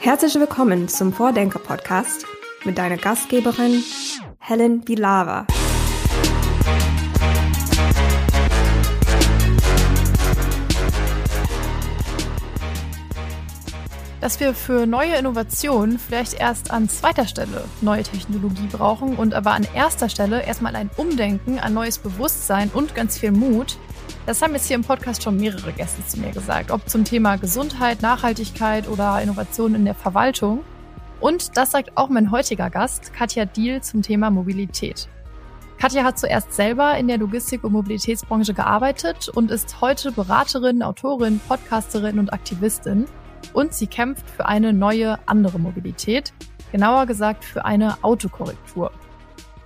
Herzlich willkommen zum Vordenker-Podcast mit deiner Gastgeberin Helen Bilava. dass wir für neue Innovationen vielleicht erst an zweiter Stelle neue Technologie brauchen und aber an erster Stelle erstmal ein Umdenken, ein neues Bewusstsein und ganz viel Mut. Das haben jetzt hier im Podcast schon mehrere Gäste zu mir gesagt, ob zum Thema Gesundheit, Nachhaltigkeit oder Innovation in der Verwaltung. Und das sagt auch mein heutiger Gast, Katja Diel, zum Thema Mobilität. Katja hat zuerst selber in der Logistik- und Mobilitätsbranche gearbeitet und ist heute Beraterin, Autorin, Podcasterin und Aktivistin und sie kämpft für eine neue, andere Mobilität, genauer gesagt für eine Autokorrektur.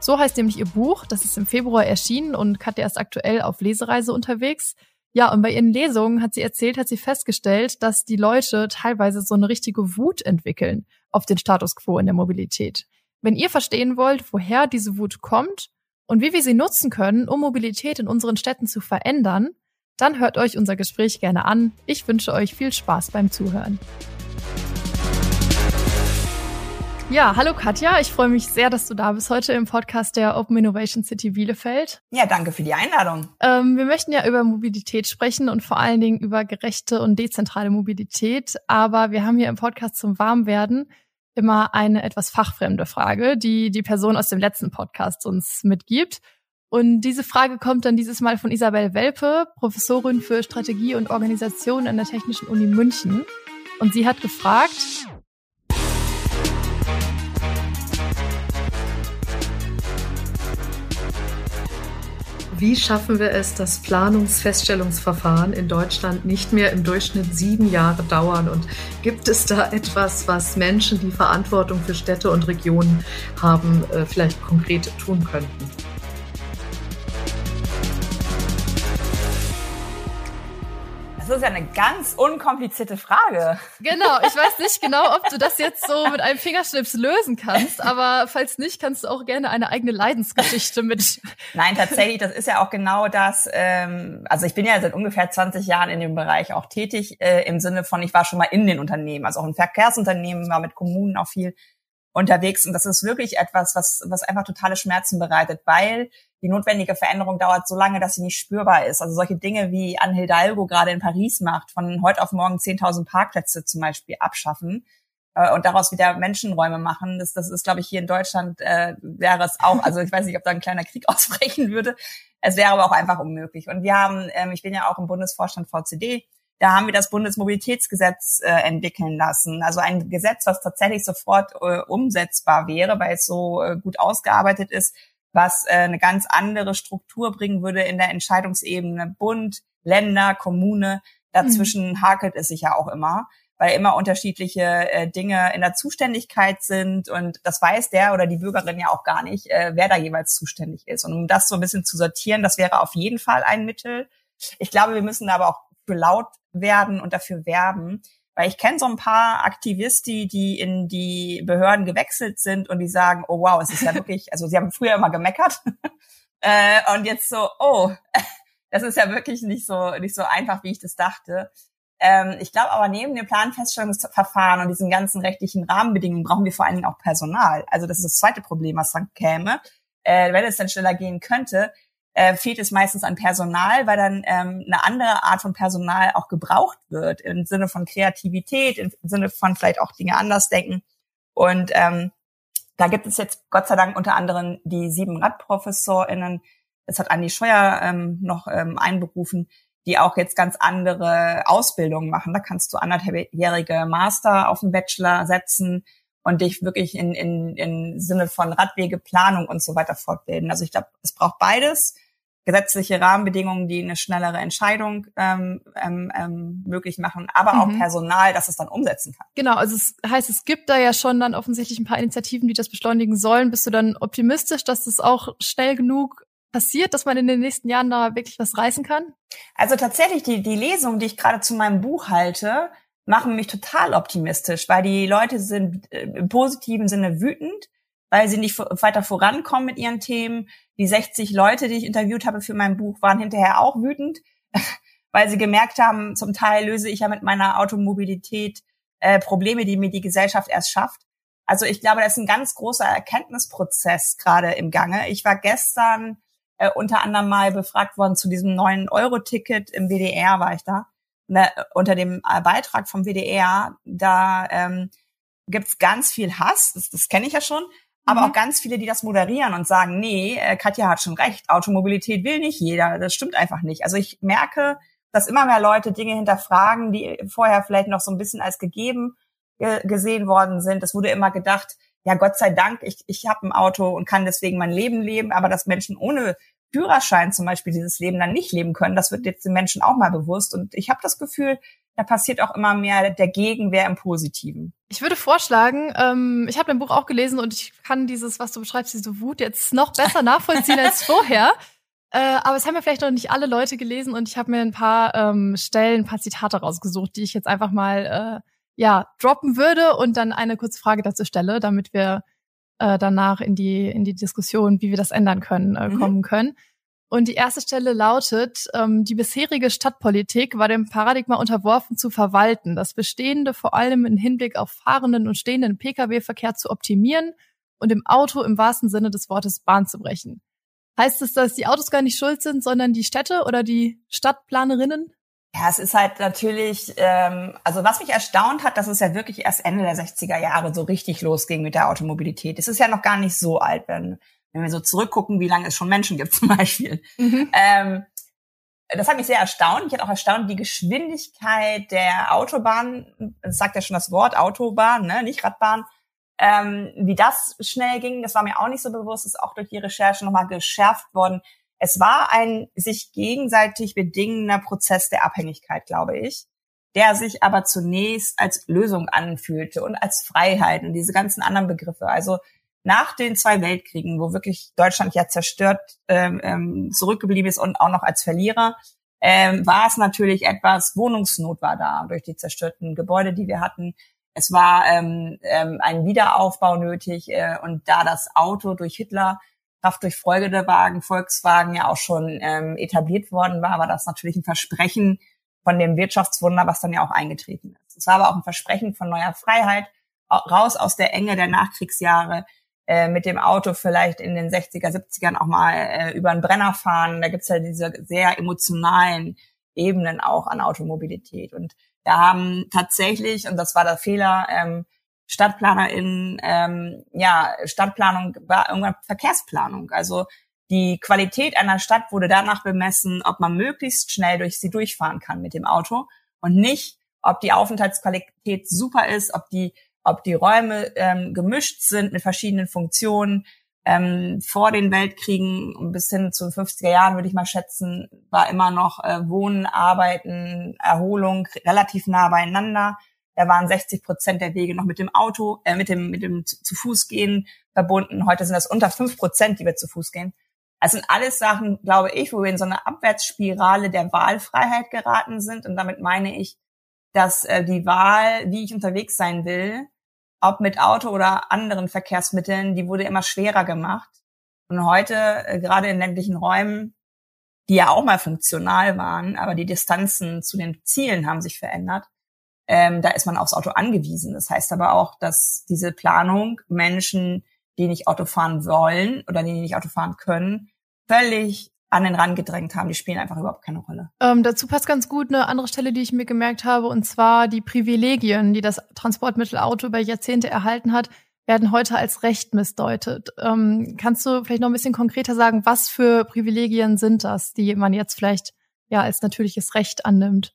So heißt nämlich ihr Buch, das ist im Februar erschienen und Katja ist aktuell auf Lesereise unterwegs. Ja, und bei ihren Lesungen hat sie erzählt, hat sie festgestellt, dass die Leute teilweise so eine richtige Wut entwickeln auf den Status quo in der Mobilität. Wenn ihr verstehen wollt, woher diese Wut kommt und wie wir sie nutzen können, um Mobilität in unseren Städten zu verändern, dann hört euch unser Gespräch gerne an. Ich wünsche euch viel Spaß beim Zuhören. Ja, hallo Katja, ich freue mich sehr, dass du da bist heute im Podcast der Open Innovation City Bielefeld. Ja, danke für die Einladung. Ähm, wir möchten ja über Mobilität sprechen und vor allen Dingen über gerechte und dezentrale Mobilität. Aber wir haben hier im Podcast zum Warmwerden immer eine etwas fachfremde Frage, die die Person aus dem letzten Podcast uns mitgibt. Und diese Frage kommt dann dieses Mal von Isabel Welpe, Professorin für Strategie und Organisation an der Technischen Uni München. Und sie hat gefragt, Wie schaffen wir es, dass Planungsfeststellungsverfahren in Deutschland nicht mehr im Durchschnitt sieben Jahre dauern? Und gibt es da etwas, was Menschen, die Verantwortung für Städte und Regionen haben, äh, vielleicht konkret tun könnten? Ist ja eine ganz unkomplizierte Frage. Genau, ich weiß nicht genau, ob du das jetzt so mit einem Fingerschnips lösen kannst, aber falls nicht, kannst du auch gerne eine eigene Leidensgeschichte mit. Nein, tatsächlich, das ist ja auch genau das. Ähm, also ich bin ja seit ungefähr 20 Jahren in dem Bereich auch tätig, äh, im Sinne von, ich war schon mal in den Unternehmen, also auch in Verkehrsunternehmen, war mit Kommunen auch viel unterwegs. Und das ist wirklich etwas, was, was einfach totale Schmerzen bereitet, weil die notwendige Veränderung dauert so lange, dass sie nicht spürbar ist. Also solche Dinge wie Anne Hidalgo gerade in Paris macht, von heute auf morgen 10.000 Parkplätze zum Beispiel abschaffen äh, und daraus wieder Menschenräume machen, das, das ist, glaube ich, hier in Deutschland äh, wäre es auch, also ich weiß nicht, ob da ein kleiner Krieg ausbrechen würde. Es wäre aber auch einfach unmöglich. Und wir haben, ähm, ich bin ja auch im Bundesvorstand VCD, da haben wir das Bundesmobilitätsgesetz äh, entwickeln lassen. Also ein Gesetz, was tatsächlich sofort äh, umsetzbar wäre, weil es so äh, gut ausgearbeitet ist, was äh, eine ganz andere Struktur bringen würde in der Entscheidungsebene Bund, Länder, Kommune. Dazwischen mhm. hakelt es sich ja auch immer, weil immer unterschiedliche äh, Dinge in der Zuständigkeit sind und das weiß der oder die Bürgerin ja auch gar nicht, äh, wer da jeweils zuständig ist. Und um das so ein bisschen zu sortieren, das wäre auf jeden Fall ein Mittel. Ich glaube, wir müssen aber auch für laut werden und dafür werben, weil ich kenne so ein paar Aktivisten, die in die Behörden gewechselt sind und die sagen, oh wow, es ist ja wirklich, also sie haben früher immer gemeckert äh, und jetzt so, oh, das ist ja wirklich nicht so nicht so einfach, wie ich das dachte. Ähm, ich glaube aber neben dem Planfeststellungsverfahren und diesen ganzen rechtlichen Rahmenbedingungen brauchen wir vor allen Dingen auch Personal. Also das ist das zweite Problem, was dann käme. Äh, wenn es dann schneller gehen könnte, äh, fehlt es meistens an Personal, weil dann ähm, eine andere Art von Personal auch gebraucht wird, im Sinne von Kreativität, im Sinne von vielleicht auch Dinge anders denken. Und ähm, da gibt es jetzt Gott sei Dank unter anderem die sieben Radprofessorinnen, das hat Andi Scheuer ähm, noch ähm, einberufen, die auch jetzt ganz andere Ausbildungen machen. Da kannst du anderthalbjährige Master auf den Bachelor setzen und dich wirklich in, in, in Sinne von Radwegeplanung und so weiter fortbilden. Also ich glaube, es braucht beides gesetzliche Rahmenbedingungen, die eine schnellere Entscheidung ähm, ähm, ähm, möglich machen, aber auch mhm. Personal, das es dann umsetzen kann. Genau, also es heißt, es gibt da ja schon dann offensichtlich ein paar Initiativen, die das beschleunigen sollen. Bist du dann optimistisch, dass das auch schnell genug passiert, dass man in den nächsten Jahren da wirklich was reißen kann? Also tatsächlich, die, die Lesung, die ich gerade zu meinem Buch halte, machen mich total optimistisch, weil die Leute sind äh, im positiven Sinne wütend, weil sie nicht weiter vorankommen mit ihren Themen. Die 60 Leute, die ich interviewt habe für mein Buch, waren hinterher auch wütend, weil sie gemerkt haben, zum Teil löse ich ja mit meiner Automobilität äh, Probleme, die mir die Gesellschaft erst schafft. Also ich glaube, das ist ein ganz großer Erkenntnisprozess gerade im Gange. Ich war gestern äh, unter anderem mal befragt worden zu diesem neuen Euro-Ticket im WDR, war ich da. Ne, unter dem äh, Beitrag vom WDR, da ähm, gibt's ganz viel Hass, das, das kenne ich ja schon, aber mhm. auch ganz viele, die das moderieren und sagen, nee, äh, Katja hat schon recht, Automobilität will nicht jeder, das stimmt einfach nicht. Also ich merke, dass immer mehr Leute Dinge hinterfragen, die vorher vielleicht noch so ein bisschen als gegeben gesehen worden sind. Es wurde immer gedacht, ja Gott sei Dank, ich, ich habe ein Auto und kann deswegen mein Leben leben, aber dass Menschen ohne Führerschein zum Beispiel dieses Leben dann nicht leben können, das wird jetzt den Menschen auch mal bewusst. Und ich habe das Gefühl, da passiert auch immer mehr der Gegenwehr im Positiven. Ich würde vorschlagen, ähm, ich habe dein Buch auch gelesen und ich kann dieses, was du beschreibst, diese Wut jetzt noch besser nachvollziehen als vorher. Äh, aber es haben ja vielleicht noch nicht alle Leute gelesen und ich habe mir ein paar ähm, Stellen, ein paar Zitate rausgesucht, die ich jetzt einfach mal äh, ja droppen würde und dann eine kurze Frage dazu stelle, damit wir äh, danach in die in die Diskussion, wie wir das ändern können, äh, mhm. kommen können. Und die erste Stelle lautet, ähm, die bisherige Stadtpolitik war dem Paradigma unterworfen zu verwalten, das Bestehende vor allem im Hinblick auf fahrenden und stehenden Pkw-Verkehr zu optimieren und im Auto im wahrsten Sinne des Wortes Bahn zu brechen. Heißt es, dass die Autos gar nicht schuld sind, sondern die Städte oder die Stadtplanerinnen? Ja, es ist halt natürlich, ähm, also was mich erstaunt hat, dass es ja wirklich erst Ende der 60er Jahre so richtig losging mit der Automobilität. Es ist ja noch gar nicht so alt, wenn wenn wir so zurückgucken, wie lange es schon Menschen gibt zum Beispiel. Mhm. Ähm, das hat mich sehr erstaunt. Ich hatte auch erstaunt, die Geschwindigkeit der Autobahn, das sagt ja schon das Wort Autobahn, ne, nicht Radbahn, ähm, wie das schnell ging, das war mir auch nicht so bewusst, ist auch durch die Recherche nochmal geschärft worden. Es war ein sich gegenseitig bedingender Prozess der Abhängigkeit, glaube ich, der sich aber zunächst als Lösung anfühlte und als Freiheit und diese ganzen anderen Begriffe. Also nach den zwei Weltkriegen, wo wirklich Deutschland ja zerstört ähm, ähm, zurückgeblieben ist und auch noch als Verlierer, ähm, war es natürlich etwas, Wohnungsnot war da durch die zerstörten Gebäude, die wir hatten. Es war ähm, ähm, ein Wiederaufbau nötig äh, und da das Auto durch Hitler, Kraft durch Folgewagen, Volkswagen ja auch schon ähm, etabliert worden war, war das natürlich ein Versprechen von dem Wirtschaftswunder, was dann ja auch eingetreten ist. Es war aber auch ein Versprechen von neuer Freiheit, raus aus der Enge der Nachkriegsjahre, äh, mit dem Auto vielleicht in den 60er, 70ern auch mal äh, über einen Brenner fahren. Da gibt's ja diese sehr emotionalen Ebenen auch an Automobilität. Und da haben tatsächlich, und das war der Fehler, ähm, StadtplanerInnen, ähm, ja, Stadtplanung war irgendwann Verkehrsplanung. Also die Qualität einer Stadt wurde danach bemessen, ob man möglichst schnell durch sie durchfahren kann mit dem Auto und nicht, ob die Aufenthaltsqualität super ist, ob die ob die Räume ähm, gemischt sind mit verschiedenen Funktionen. Ähm, vor den Weltkriegen bis hin zu 50er Jahren, würde ich mal schätzen, war immer noch äh, Wohnen, Arbeiten, Erholung relativ nah beieinander. Da waren 60 Prozent der Wege noch mit dem Auto, äh, mit dem, mit dem zu, Fuß gehen verbunden. Heute sind das unter fünf Prozent, die wir zu Fuß gehen. Das sind alles Sachen, glaube ich, wo wir in so eine Abwärtsspirale der Wahlfreiheit geraten sind. Und damit meine ich, dass äh, die Wahl, wie ich unterwegs sein will, ob mit Auto oder anderen Verkehrsmitteln, die wurde immer schwerer gemacht. Und heute, äh, gerade in ländlichen Räumen, die ja auch mal funktional waren, aber die Distanzen zu den Zielen haben sich verändert, ähm, da ist man aufs Auto angewiesen. Das heißt aber auch, dass diese Planung Menschen, die nicht Auto fahren wollen oder die nicht Auto fahren können, völlig an den Rand gedrängt haben. Die spielen einfach überhaupt keine Rolle. Ähm, dazu passt ganz gut eine andere Stelle, die ich mir gemerkt habe, und zwar die Privilegien, die das Transportmittel Auto über Jahrzehnte erhalten hat, werden heute als Recht missdeutet. Ähm, kannst du vielleicht noch ein bisschen konkreter sagen, was für Privilegien sind das, die man jetzt vielleicht ja als natürliches Recht annimmt?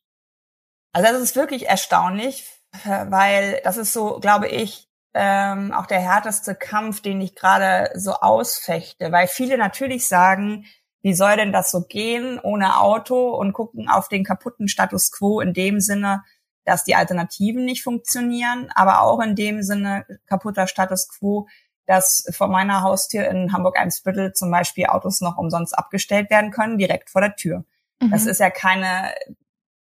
Also das ist wirklich erstaunlich, weil das ist so, glaube ich, ähm, auch der härteste Kampf, den ich gerade so ausfechte, weil viele natürlich sagen, wie soll denn das so gehen ohne Auto und gucken auf den kaputten Status quo in dem Sinne, dass die Alternativen nicht funktionieren, aber auch in dem Sinne kaputter Status quo, dass vor meiner Haustür in Hamburg-Eimsbüttel zum Beispiel Autos noch umsonst abgestellt werden können, direkt vor der Tür. Mhm. Das ist ja keine,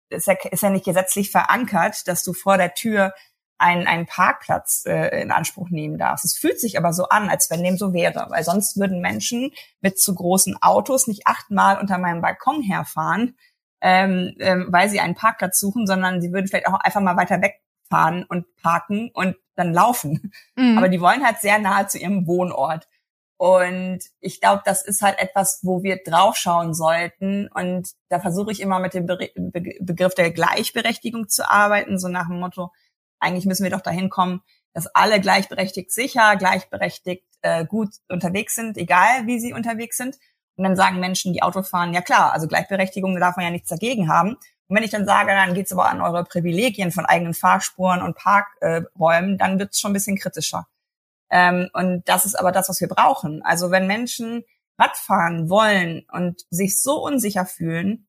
ist ja, ist ja nicht gesetzlich verankert, dass du vor der Tür einen, einen Parkplatz äh, in Anspruch nehmen darfst. Es fühlt sich aber so an, als wenn dem so wäre, weil sonst würden Menschen mit zu großen Autos nicht achtmal unter meinem Balkon herfahren, ähm, ähm, weil sie einen Parkplatz suchen, sondern sie würden vielleicht auch einfach mal weiter weg fahren und parken und dann laufen. Mhm. Aber die wollen halt sehr nahe zu ihrem Wohnort. Und ich glaube, das ist halt etwas, wo wir draufschauen sollten. Und da versuche ich immer mit dem Be Be Begriff der Gleichberechtigung zu arbeiten, so nach dem Motto, eigentlich müssen wir doch dahin kommen, dass alle gleichberechtigt sicher, gleichberechtigt äh, gut unterwegs sind, egal wie sie unterwegs sind. Und dann sagen Menschen, die Auto fahren, ja klar, also Gleichberechtigung, da darf man ja nichts dagegen haben. Und wenn ich dann sage, dann geht's aber an eure Privilegien von eigenen Fahrspuren und Parkräumen, äh, dann wird's schon ein bisschen kritischer. Ähm, und das ist aber das, was wir brauchen. Also wenn Menschen Radfahren wollen und sich so unsicher fühlen,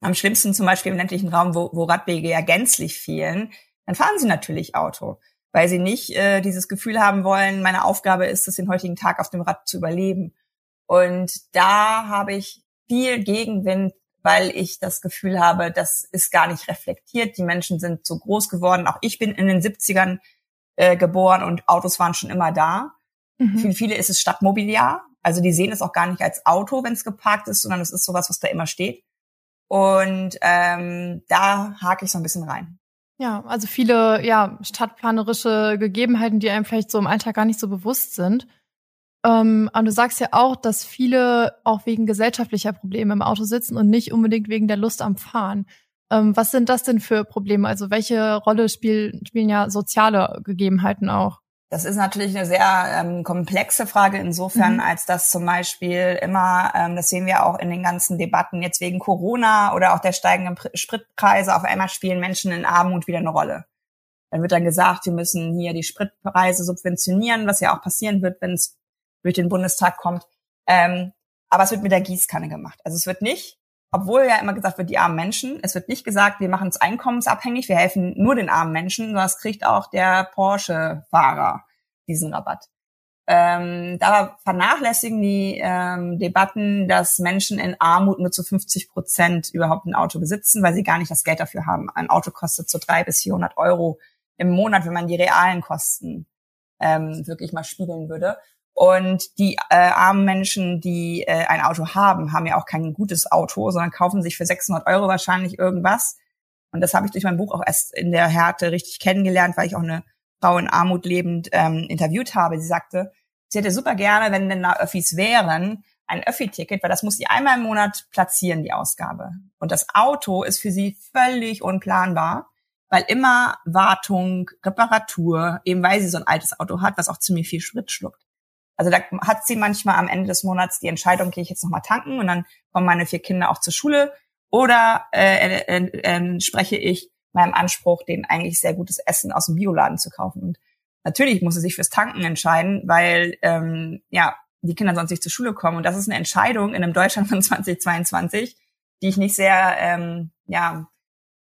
am schlimmsten zum Beispiel im ländlichen Raum, wo, wo Radwege ja gänzlich fehlen, dann fahren sie natürlich Auto, weil sie nicht äh, dieses Gefühl haben wollen, meine Aufgabe ist es, den heutigen Tag auf dem Rad zu überleben. Und da habe ich viel Gegenwind, weil ich das Gefühl habe, das ist gar nicht reflektiert. Die Menschen sind so groß geworden. Auch ich bin in den 70ern äh, geboren und Autos waren schon immer da. Mhm. Für viele ist es Stadtmobiliar. Also die sehen es auch gar nicht als Auto, wenn es geparkt ist, sondern es ist sowas, was da immer steht. Und ähm, da hake ich so ein bisschen rein. Ja, also viele ja stadtplanerische Gegebenheiten, die einem vielleicht so im Alltag gar nicht so bewusst sind. Ähm, und du sagst ja auch, dass viele auch wegen gesellschaftlicher Probleme im Auto sitzen und nicht unbedingt wegen der Lust am Fahren. Ähm, was sind das denn für Probleme? Also welche Rolle spielen, spielen ja soziale Gegebenheiten auch? Das ist natürlich eine sehr ähm, komplexe Frage insofern, mhm. als dass zum Beispiel immer, ähm, das sehen wir auch in den ganzen Debatten jetzt wegen Corona oder auch der steigenden Spritpreise, auf einmal spielen Menschen in Armut wieder eine Rolle. Dann wird dann gesagt, wir müssen hier die Spritpreise subventionieren, was ja auch passieren wird, wenn es durch den Bundestag kommt. Ähm, aber es wird mit der Gießkanne gemacht. Also es wird nicht obwohl ja immer gesagt wird, die armen Menschen. Es wird nicht gesagt, wir machen es einkommensabhängig, wir helfen nur den armen Menschen, sondern es kriegt auch der Porsche-Fahrer diesen Rabatt. Ähm, da vernachlässigen die ähm, Debatten, dass Menschen in Armut nur zu 50 Prozent überhaupt ein Auto besitzen, weil sie gar nicht das Geld dafür haben. Ein Auto kostet so drei bis 400 Euro im Monat, wenn man die realen Kosten ähm, wirklich mal spiegeln würde. Und die äh, armen Menschen, die äh, ein Auto haben, haben ja auch kein gutes Auto, sondern kaufen sich für 600 Euro wahrscheinlich irgendwas. Und das habe ich durch mein Buch auch erst in der Härte richtig kennengelernt, weil ich auch eine Frau in Armut lebend ähm, interviewt habe. Sie sagte, sie hätte super gerne, wenn denn da Öffis wären, ein Öffi-Ticket, weil das muss sie einmal im Monat platzieren, die Ausgabe. Und das Auto ist für sie völlig unplanbar, weil immer Wartung, Reparatur, eben weil sie so ein altes Auto hat, was auch ziemlich viel Sprit schluckt. Also da hat sie manchmal am Ende des Monats die Entscheidung, gehe ich jetzt nochmal tanken und dann kommen meine vier Kinder auch zur Schule oder äh, äh, äh, spreche ich meinem Anspruch, denen eigentlich sehr gutes Essen aus dem Bioladen zu kaufen. Und natürlich muss sie sich fürs Tanken entscheiden, weil ähm, ja die Kinder sonst nicht zur Schule kommen. Und das ist eine Entscheidung in einem Deutschland von 2022, die ich nicht sehr ähm, ja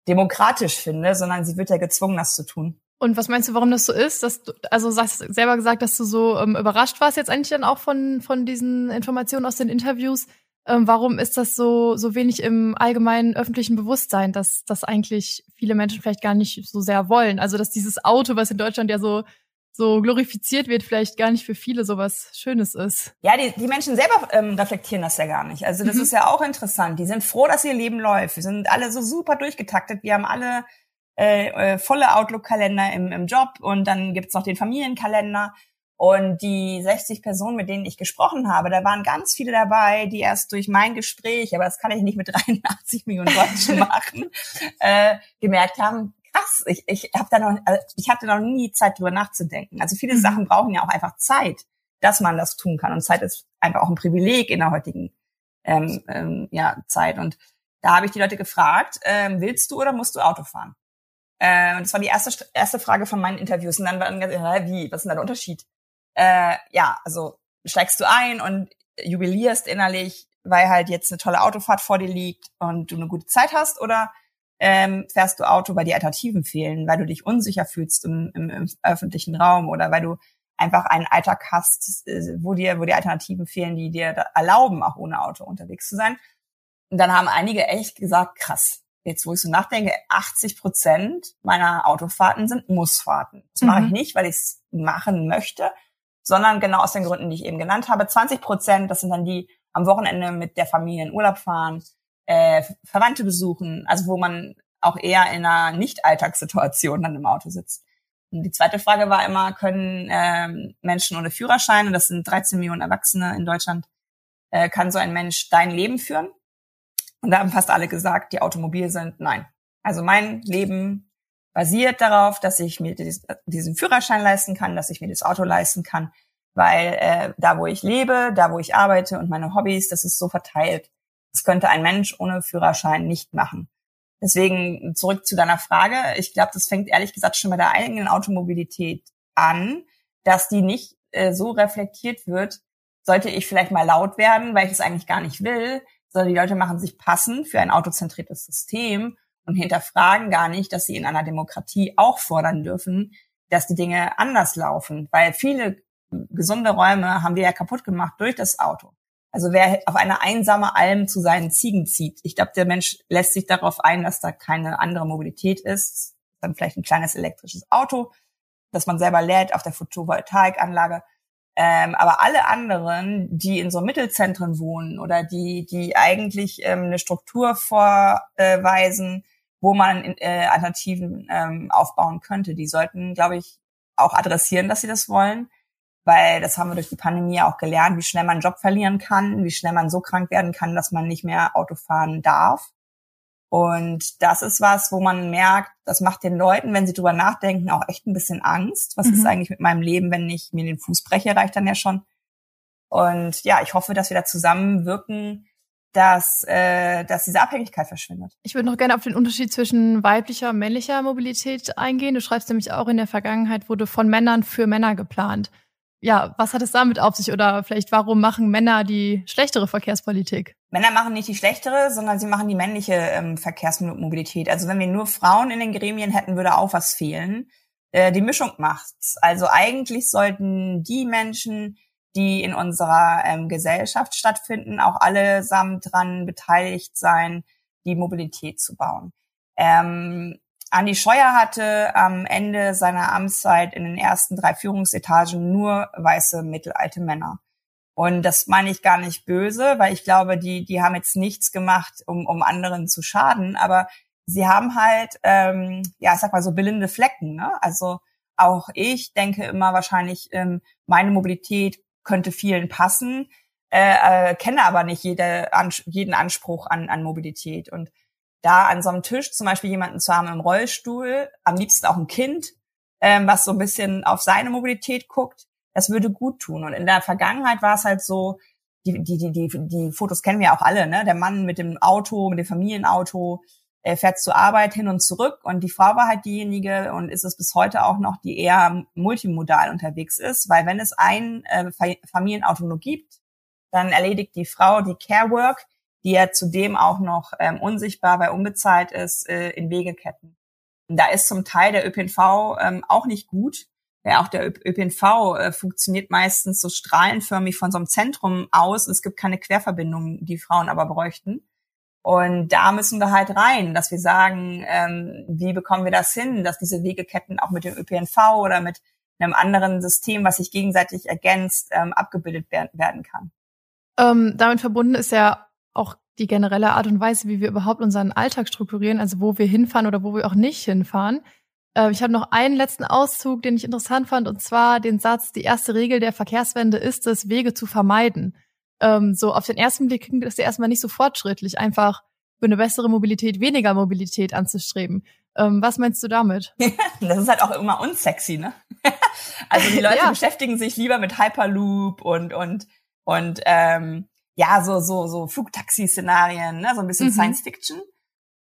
demokratisch finde, sondern sie wird ja gezwungen, das zu tun. Und was meinst du, warum das so ist? Dass du, also du hast selber gesagt, dass du so ähm, überrascht warst jetzt eigentlich dann auch von, von diesen Informationen aus den Interviews. Ähm, warum ist das so, so wenig im allgemeinen öffentlichen Bewusstsein, dass das eigentlich viele Menschen vielleicht gar nicht so sehr wollen? Also, dass dieses Auto, was in Deutschland ja so, so glorifiziert wird, vielleicht gar nicht für viele so was Schönes ist. Ja, die, die Menschen selber ähm, reflektieren das ja gar nicht. Also, das mhm. ist ja auch interessant. Die sind froh, dass ihr Leben läuft. Wir sind alle so super durchgetaktet. Wir haben alle äh, äh, volle Outlook-Kalender im, im Job und dann gibt's noch den Familienkalender. Und die 60 Personen, mit denen ich gesprochen habe, da waren ganz viele dabei, die erst durch mein Gespräch, aber das kann ich nicht mit 83 Millionen Deutschen machen, äh, gemerkt haben, krass, ich, ich habe da noch, also ich hatte noch nie Zeit drüber nachzudenken. Also viele mhm. Sachen brauchen ja auch einfach Zeit, dass man das tun kann. Und Zeit ist einfach auch ein Privileg in der heutigen ähm, ähm, ja, Zeit. Und da habe ich die Leute gefragt, ähm, willst du oder musst du Auto fahren? Äh, und das war die erste, erste Frage von meinen Interviews. Und dann war dann gesagt, wie, was ist denn da der Unterschied? Äh, ja, also steigst du ein und jubilierst innerlich, weil halt jetzt eine tolle Autofahrt vor dir liegt und du eine gute Zeit hast oder ähm, fährst du Auto, weil die Alternativen fehlen, weil du dich unsicher fühlst im, im, im öffentlichen Raum oder weil du einfach einen Alltag hast, äh, wo dir, wo die Alternativen fehlen, die dir erlauben, auch ohne Auto unterwegs zu sein. Und dann haben einige echt gesagt, krass, jetzt wo ich so nachdenke, 80 Prozent meiner Autofahrten sind Mussfahrten. Das mhm. mache ich mhm. nicht, weil ich es machen möchte, sondern genau aus den Gründen, die ich eben genannt habe. 20 Prozent, das sind dann die am Wochenende mit der Familie in Urlaub fahren, äh, Verwandte besuchen, also wo man auch eher in einer Nicht-Alltagssituation dann im Auto sitzt. Und die zweite Frage war immer, können ähm, Menschen ohne Führerschein, und das sind 13 Millionen Erwachsene in Deutschland, äh, kann so ein Mensch dein Leben führen? Und da haben fast alle gesagt, die automobil sind, nein. Also mein Leben basiert darauf, dass ich mir diesen Führerschein leisten kann, dass ich mir das Auto leisten kann, weil äh, da, wo ich lebe, da, wo ich arbeite und meine Hobbys, das ist so verteilt. Das könnte ein Mensch ohne Führerschein nicht machen. Deswegen zurück zu deiner Frage. Ich glaube, das fängt ehrlich gesagt schon bei der eigenen Automobilität an, dass die nicht äh, so reflektiert wird, sollte ich vielleicht mal laut werden, weil ich es eigentlich gar nicht will, sondern die Leute machen sich passend für ein autozentriertes System und hinterfragen gar nicht, dass sie in einer Demokratie auch fordern dürfen, dass die Dinge anders laufen, weil viele gesunde Räume haben wir ja kaputt gemacht durch das Auto. Also wer auf eine einsame Alm zu seinen Ziegen zieht, ich glaube, der Mensch lässt sich darauf ein, dass da keine andere Mobilität ist, dann vielleicht ein kleines elektrisches Auto, das man selber lädt auf der Photovoltaikanlage. Ähm, aber alle anderen, die in so Mittelzentren wohnen oder die, die eigentlich ähm, eine Struktur vorweisen, wo man äh, Alternativen ähm, aufbauen könnte, die sollten, glaube ich, auch adressieren, dass sie das wollen. Weil das haben wir durch die Pandemie auch gelernt, wie schnell man einen Job verlieren kann, wie schnell man so krank werden kann, dass man nicht mehr Auto fahren darf. Und das ist was, wo man merkt, das macht den Leuten, wenn sie drüber nachdenken, auch echt ein bisschen Angst. Was mhm. ist eigentlich mit meinem Leben, wenn ich mir den Fuß breche, reicht dann ja schon. Und ja, ich hoffe, dass wir da zusammenwirken, dass, äh, dass diese Abhängigkeit verschwindet. Ich würde noch gerne auf den Unterschied zwischen weiblicher und männlicher Mobilität eingehen. Du schreibst nämlich auch in der Vergangenheit wurde von Männern für Männer geplant. Ja, was hat es damit auf sich oder vielleicht warum machen Männer die schlechtere Verkehrspolitik? Männer machen nicht die schlechtere, sondern sie machen die männliche ähm, Verkehrsmobilität. Also wenn wir nur Frauen in den Gremien hätten, würde auch was fehlen. Äh, die Mischung macht's. Also eigentlich sollten die Menschen, die in unserer ähm, Gesellschaft stattfinden, auch allesamt dran beteiligt sein, die Mobilität zu bauen. Ähm, Andi Scheuer hatte am Ende seiner Amtszeit in den ersten drei Führungsetagen nur weiße mittelalte Männer. Und das meine ich gar nicht böse, weil ich glaube, die, die haben jetzt nichts gemacht, um, um anderen zu schaden, aber sie haben halt, ähm, ja, ich sag mal so blinde Flecken. Ne? Also auch ich denke immer wahrscheinlich, ähm, meine Mobilität könnte vielen passen, äh, äh, kenne aber nicht jede, jeden Anspruch an, an Mobilität. Und da an so einem Tisch zum Beispiel jemanden zu haben im Rollstuhl, am liebsten auch ein Kind, ähm, was so ein bisschen auf seine Mobilität guckt, das würde gut tun. Und in der Vergangenheit war es halt so, die, die, die, die, die Fotos kennen wir auch alle, ne? Der Mann mit dem Auto, mit dem Familienauto, äh, fährt zur Arbeit hin und zurück und die Frau war halt diejenige und ist es bis heute auch noch, die eher multimodal unterwegs ist, weil wenn es ein äh, Familienauto nur gibt, dann erledigt die Frau die Care Work, die ja zudem auch noch ähm, unsichtbar, weil unbezahlt ist, äh, in Wegeketten. Und da ist zum Teil der ÖPNV ähm, auch nicht gut, ja, auch der ÖPNV äh, funktioniert meistens so strahlenförmig von so einem Zentrum aus. Es gibt keine Querverbindungen, die Frauen aber bräuchten. Und da müssen wir halt rein, dass wir sagen, ähm, wie bekommen wir das hin, dass diese Wegeketten auch mit dem ÖPNV oder mit einem anderen System, was sich gegenseitig ergänzt, ähm, abgebildet werden kann. Ähm, damit verbunden ist ja auch die generelle Art und Weise, wie wir überhaupt unseren Alltag strukturieren, also wo wir hinfahren oder wo wir auch nicht hinfahren. Äh, ich habe noch einen letzten Auszug, den ich interessant fand, und zwar den Satz, die erste Regel der Verkehrswende ist es, Wege zu vermeiden. Ähm, so auf den ersten Blick klingt das ja erstmal nicht so fortschrittlich, einfach für eine bessere Mobilität weniger Mobilität anzustreben. Ähm, was meinst du damit? das ist halt auch immer unsexy, ne? also die Leute ja. beschäftigen sich lieber mit Hyperloop und und und ähm, ja so so so Flugtaxi-Szenarien, ne? so ein bisschen mhm. Science Fiction.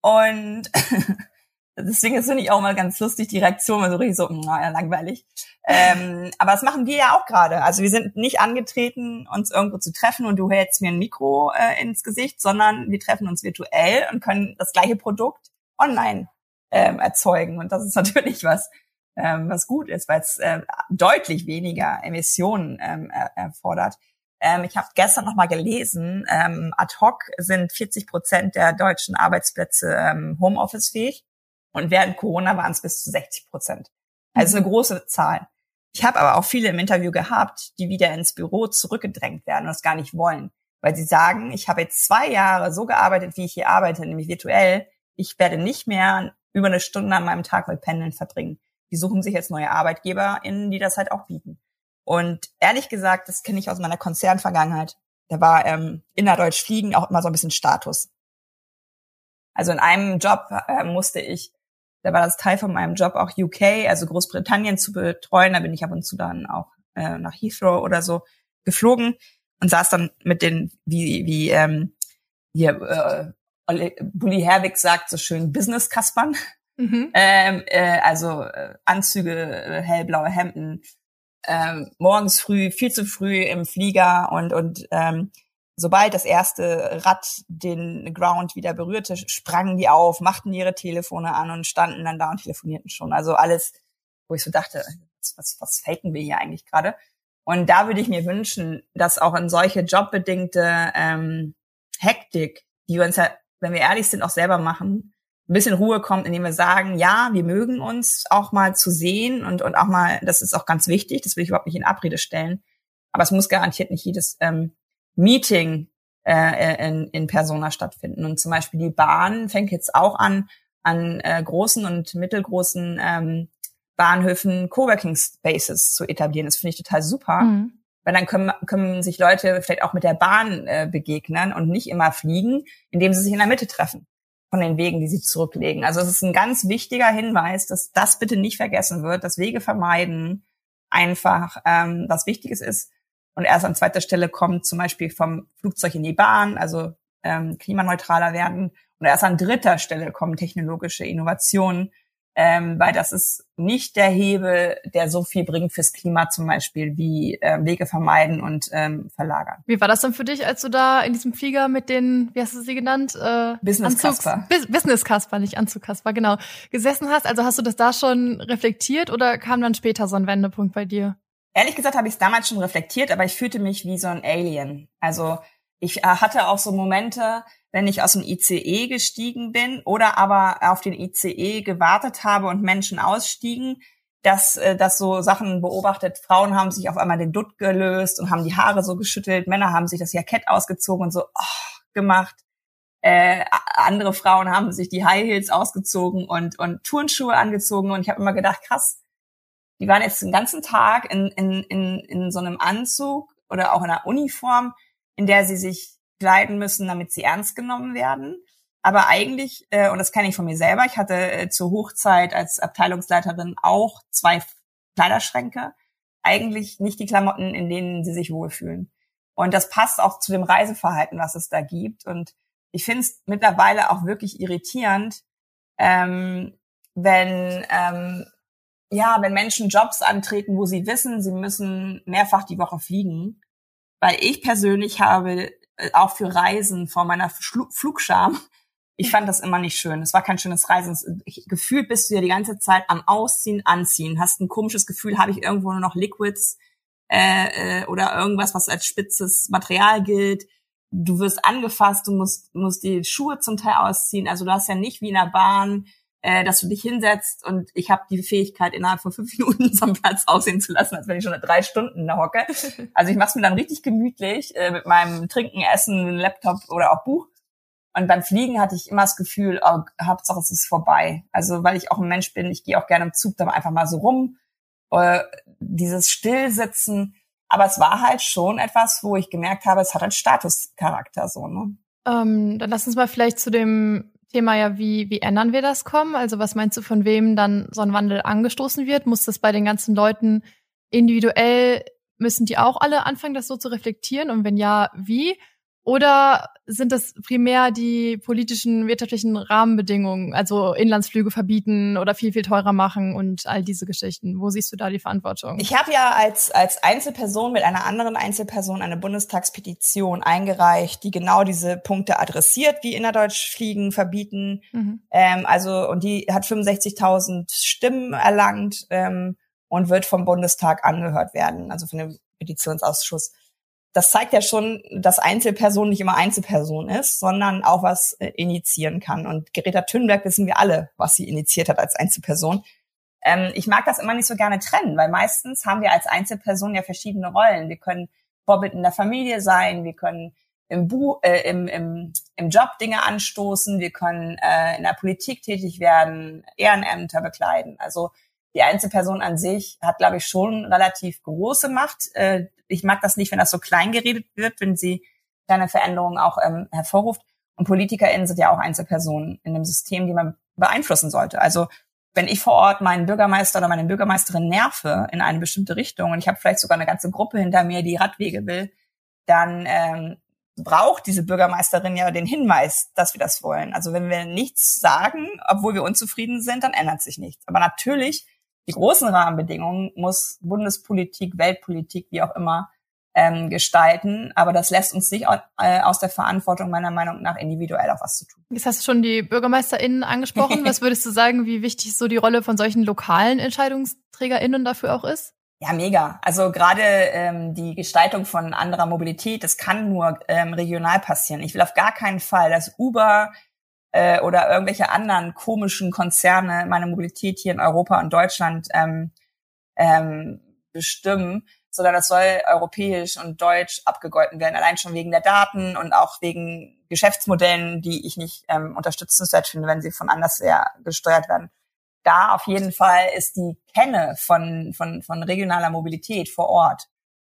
Und Deswegen finde ich auch mal ganz lustig, die Reaktion war so richtig so, naja, langweilig. ähm, aber das machen wir ja auch gerade. Also wir sind nicht angetreten, uns irgendwo zu treffen und du hältst mir ein Mikro äh, ins Gesicht, sondern wir treffen uns virtuell und können das gleiche Produkt online ähm, erzeugen. Und das ist natürlich was, ähm, was gut ist, weil es äh, deutlich weniger Emissionen ähm, er erfordert. Ähm, ich habe gestern noch mal gelesen, ähm, ad hoc sind 40 Prozent der deutschen Arbeitsplätze ähm, Homeoffice fähig. Und während Corona waren es bis zu 60 Prozent. Also eine große Zahl. Ich habe aber auch viele im Interview gehabt, die wieder ins Büro zurückgedrängt werden und das gar nicht wollen. Weil sie sagen, ich habe jetzt zwei Jahre so gearbeitet, wie ich hier arbeite, nämlich virtuell. ich werde nicht mehr über eine Stunde an meinem Tag mit Pendeln verbringen. Die suchen sich jetzt neue ArbeitgeberInnen, die das halt auch bieten. Und ehrlich gesagt, das kenne ich aus meiner Konzernvergangenheit. Da war ähm, innerdeutsch Fliegen auch immer so ein bisschen Status. Also in einem Job äh, musste ich, da war das Teil von meinem Job auch UK, also Großbritannien zu betreuen. Da bin ich ab und zu dann auch äh, nach Heathrow oder so geflogen und saß dann mit den, wie, wie ähm, hier äh, Bully Herwig sagt so schön, Business-Kaspern. Mhm. Ähm, äh, also äh, Anzüge, äh, hellblaue Hemden, ähm, morgens früh, viel zu früh im Flieger und, und ähm, sobald das erste Rad den Ground wieder berührte, sprangen die auf, machten ihre Telefone an und standen dann da und telefonierten schon. Also alles, wo ich so dachte, was, was, faken wir hier eigentlich gerade? Und da würde ich mir wünschen, dass auch in solche jobbedingte ähm, Hektik, die wir uns ja, wenn wir ehrlich sind, auch selber machen, ein bisschen Ruhe kommt, indem wir sagen, ja, wir mögen uns auch mal zu sehen und, und auch mal, das ist auch ganz wichtig, das will ich überhaupt nicht in Abrede stellen. Aber es muss garantiert nicht jedes ähm, Meeting äh, in, in Persona stattfinden. Und zum Beispiel die Bahn fängt jetzt auch an, an äh, großen und mittelgroßen ähm, Bahnhöfen Coworking Spaces zu etablieren. Das finde ich total super. Mhm. Weil dann können, können sich Leute vielleicht auch mit der Bahn äh, begegnen und nicht immer fliegen, indem sie sich in der Mitte treffen von den Wegen, die sie zurücklegen. Also es ist ein ganz wichtiger Hinweis, dass das bitte nicht vergessen wird, dass Wege vermeiden einfach ähm, was Wichtiges ist. Und erst an zweiter Stelle kommt zum Beispiel vom Flugzeug in die Bahn, also ähm, klimaneutraler werden. Und erst an dritter Stelle kommen technologische Innovationen, ähm, weil das ist nicht der Hebel, der so viel bringt fürs Klima zum Beispiel, wie äh, Wege vermeiden und ähm, verlagern. Wie war das dann für dich, als du da in diesem Flieger mit den, wie hast du sie genannt? Äh, Business Casper. Business Casper, nicht Anzug Casper, genau. Gesessen hast, also hast du das da schon reflektiert oder kam dann später so ein Wendepunkt bei dir? Ehrlich gesagt habe ich es damals schon reflektiert, aber ich fühlte mich wie so ein Alien. Also ich äh, hatte auch so Momente, wenn ich aus dem ICE gestiegen bin oder aber auf den ICE gewartet habe und Menschen ausstiegen, dass äh, dass so Sachen beobachtet. Frauen haben sich auf einmal den Dutt gelöst und haben die Haare so geschüttelt. Männer haben sich das Jackett ausgezogen und so oh, gemacht. Äh, andere Frauen haben sich die High Heels ausgezogen und und Turnschuhe angezogen und ich habe immer gedacht, krass, die waren jetzt den ganzen Tag in in in in so einem Anzug oder auch in einer Uniform, in der sie sich kleiden müssen, damit sie ernst genommen werden. Aber eigentlich, äh, und das kenne ich von mir selber, ich hatte äh, zur Hochzeit als Abteilungsleiterin auch zwei Kleiderschränke, eigentlich nicht die Klamotten, in denen sie sich wohlfühlen. Und das passt auch zu dem Reiseverhalten, was es da gibt. Und ich finde es mittlerweile auch wirklich irritierend, ähm, wenn ähm, ja, wenn Menschen Jobs antreten, wo sie wissen, sie müssen mehrfach die Woche fliegen. Weil ich persönlich habe äh, auch für Reisen vor meiner Flugscham. Ich fand das immer nicht schön. Es war kein schönes Reisen. Gefühlt bist du ja die ganze Zeit am Ausziehen, Anziehen. Hast ein komisches Gefühl, habe ich irgendwo nur noch Liquids äh, äh, oder irgendwas, was als spitzes Material gilt. Du wirst angefasst, du musst, musst die Schuhe zum Teil ausziehen. Also du hast ja nicht wie in der Bahn äh, dass du dich hinsetzt und ich habe die Fähigkeit, innerhalb von fünf Minuten so einen Platz aussehen zu lassen, als wenn ich schon drei Stunden da hocke. Also ich mache es mir dann richtig gemütlich äh, mit meinem Trinken, Essen, Laptop oder auch Buch. Und beim Fliegen hatte ich immer das Gefühl, oh, Hauptsache es ist vorbei. Also weil ich auch ein Mensch bin, ich gehe auch gerne im Zug da einfach mal so rum. Äh, dieses Stillsitzen. Aber es war halt schon etwas, wo ich gemerkt habe, es hat einen Statuscharakter so. Ne? Ähm, dann lass uns mal vielleicht zu dem Thema ja, wie, wie ändern wir das kommen? Also was meinst du, von wem dann so ein Wandel angestoßen wird? Muss das bei den ganzen Leuten individuell, müssen die auch alle anfangen, das so zu reflektieren? Und wenn ja, wie? Oder sind das primär die politischen, wirtschaftlichen Rahmenbedingungen, also Inlandsflüge verbieten oder viel, viel teurer machen und all diese Geschichten? Wo siehst du da die Verantwortung? Ich habe ja als, als Einzelperson mit einer anderen Einzelperson eine Bundestagspetition eingereicht, die genau diese Punkte adressiert, wie innerdeutsch Fliegen verbieten. Mhm. Ähm, also, und die hat 65.000 Stimmen erlangt ähm, und wird vom Bundestag angehört werden, also von dem Petitionsausschuss das zeigt ja schon, dass Einzelperson nicht immer Einzelperson ist, sondern auch was äh, initiieren kann. Und Greta Thunberg wissen wir alle, was sie initiiert hat als Einzelperson. Ähm, ich mag das immer nicht so gerne trennen, weil meistens haben wir als Einzelperson ja verschiedene Rollen. Wir können Vorbild in der Familie sein, wir können im, Bu äh, im, im, im Job Dinge anstoßen, wir können äh, in der Politik tätig werden, Ehrenämter bekleiden. Also die Einzelperson an sich hat, glaube ich, schon relativ große Macht. Äh, ich mag das nicht, wenn das so klein geredet wird, wenn sie kleine Veränderungen auch ähm, hervorruft. Und PolitikerInnen sind ja auch Einzelpersonen in einem System, die man beeinflussen sollte. Also wenn ich vor Ort meinen Bürgermeister oder meine Bürgermeisterin nerve in eine bestimmte Richtung und ich habe vielleicht sogar eine ganze Gruppe hinter mir, die Radwege will, dann ähm, braucht diese Bürgermeisterin ja den Hinweis, dass wir das wollen. Also wenn wir nichts sagen, obwohl wir unzufrieden sind, dann ändert sich nichts. Aber natürlich, die großen Rahmenbedingungen muss Bundespolitik, Weltpolitik, wie auch immer, ähm, gestalten. Aber das lässt uns nicht äh, aus der Verantwortung meiner Meinung nach individuell auch was zu tun. Jetzt hast du schon die BürgermeisterInnen angesprochen. was würdest du sagen, wie wichtig so die Rolle von solchen lokalen EntscheidungsträgerInnen dafür auch ist? Ja, mega. Also gerade ähm, die Gestaltung von anderer Mobilität, das kann nur ähm, regional passieren. Ich will auf gar keinen Fall, dass Uber äh, oder irgendwelche anderen komischen Konzerne meine Mobilität hier in Europa und Deutschland ähm, ähm, bestimmen, sondern das soll europäisch und deutsch abgegolten werden, allein schon wegen der Daten und auch wegen Geschäftsmodellen, die ich nicht ähm, unterstützenswert finde, wenn sie von andersher gesteuert werden. Da auf jeden Fall ist die Kenne von, von, von regionaler Mobilität vor Ort.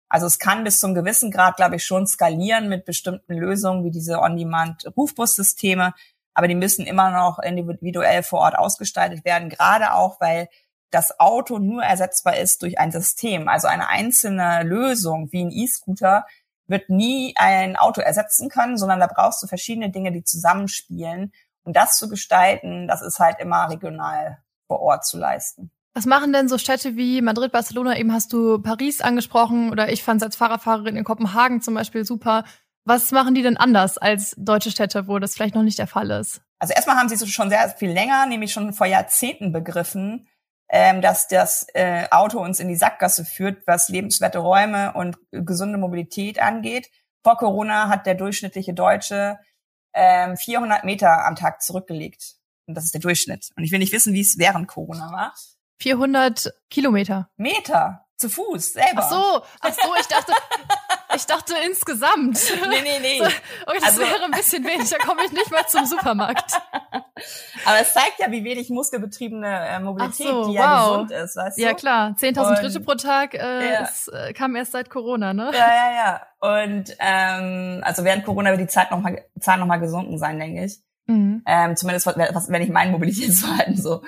Also es kann bis zum gewissen Grad, glaube ich, schon skalieren mit bestimmten Lösungen wie diese On-Demand-Rufbussysteme, aber die müssen immer noch individuell vor Ort ausgestaltet werden, gerade auch, weil das Auto nur ersetzbar ist durch ein System. Also eine einzelne Lösung wie ein E-Scooter wird nie ein Auto ersetzen können, sondern da brauchst du verschiedene Dinge, die zusammenspielen. Und das zu gestalten, das ist halt immer regional vor Ort zu leisten. Was machen denn so Städte wie Madrid, Barcelona? Eben hast du Paris angesprochen oder ich fand es als Fahrradfahrerin in Kopenhagen zum Beispiel super. Was machen die denn anders als deutsche Städte, wo das vielleicht noch nicht der Fall ist? Also erstmal haben sie es schon sehr viel länger, nämlich schon vor Jahrzehnten begriffen, ähm, dass das äh, Auto uns in die Sackgasse führt, was lebenswerte Räume und gesunde Mobilität angeht. Vor Corona hat der durchschnittliche Deutsche ähm, 400 Meter am Tag zurückgelegt. Und das ist der Durchschnitt. Und ich will nicht wissen, wie es während Corona war. 400 Kilometer. Meter. Zu Fuß, selber. Ach so, ach so, ich dachte, ich dachte insgesamt. Nee, nee, nee. So, okay, das also, wäre ein bisschen wenig, da komme ich nicht mal zum Supermarkt. Aber es zeigt ja, wie wenig muskelbetriebene äh, Mobilität, so, die ja gesund ist, weißt du? Ja, klar. 10.000 Schritte pro Tag äh, ja. ist, äh, kam erst seit Corona, ne? Ja, ja, ja. Und ähm, also während Corona wird die Zeit noch mal, Zahl noch mal gesunken sein, denke ich. Mhm. Ähm, zumindest was, wenn ich mein Mobilitätsverhalten so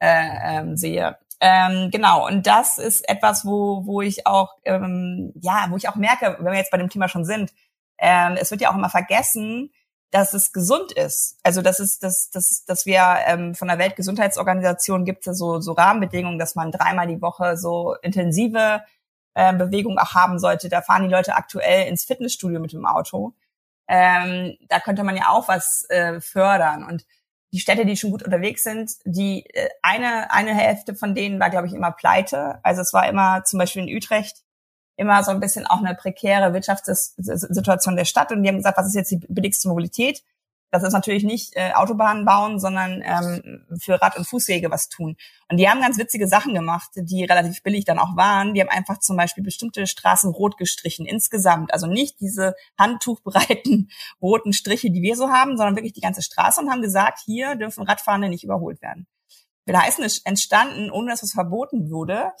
äh, ähm, sehe. Ähm, genau, und das ist etwas, wo, wo ich auch, ähm, ja, wo ich auch merke, wenn wir jetzt bei dem Thema schon sind, ähm, es wird ja auch immer vergessen, dass es gesund ist. Also das ist, dass, dass, dass wir ähm, von der Weltgesundheitsorganisation gibt es so, so Rahmenbedingungen, dass man dreimal die Woche so intensive äh, Bewegung auch haben sollte. Da fahren die Leute aktuell ins Fitnessstudio mit dem Auto. Ähm, da könnte man ja auch was äh, fördern. Und die Städte, die schon gut unterwegs sind, die äh, eine eine Hälfte von denen war, glaube ich, immer pleite. Also es war immer zum Beispiel in Utrecht immer so ein bisschen auch eine prekäre Wirtschaftssituation der Stadt und die haben gesagt, was ist jetzt die billigste Mobilität? Das ist natürlich nicht äh, Autobahnen bauen, sondern ähm, für Rad- und Fußwege was tun. Und die haben ganz witzige Sachen gemacht, die relativ billig dann auch waren. Die haben einfach zum Beispiel bestimmte Straßen rot gestrichen insgesamt. Also nicht diese handtuchbreiten roten Striche, die wir so haben, sondern wirklich die ganze Straße und haben gesagt, hier dürfen Radfahrende nicht überholt werden. Will heißen, es entstanden, ohne dass es verboten wurde,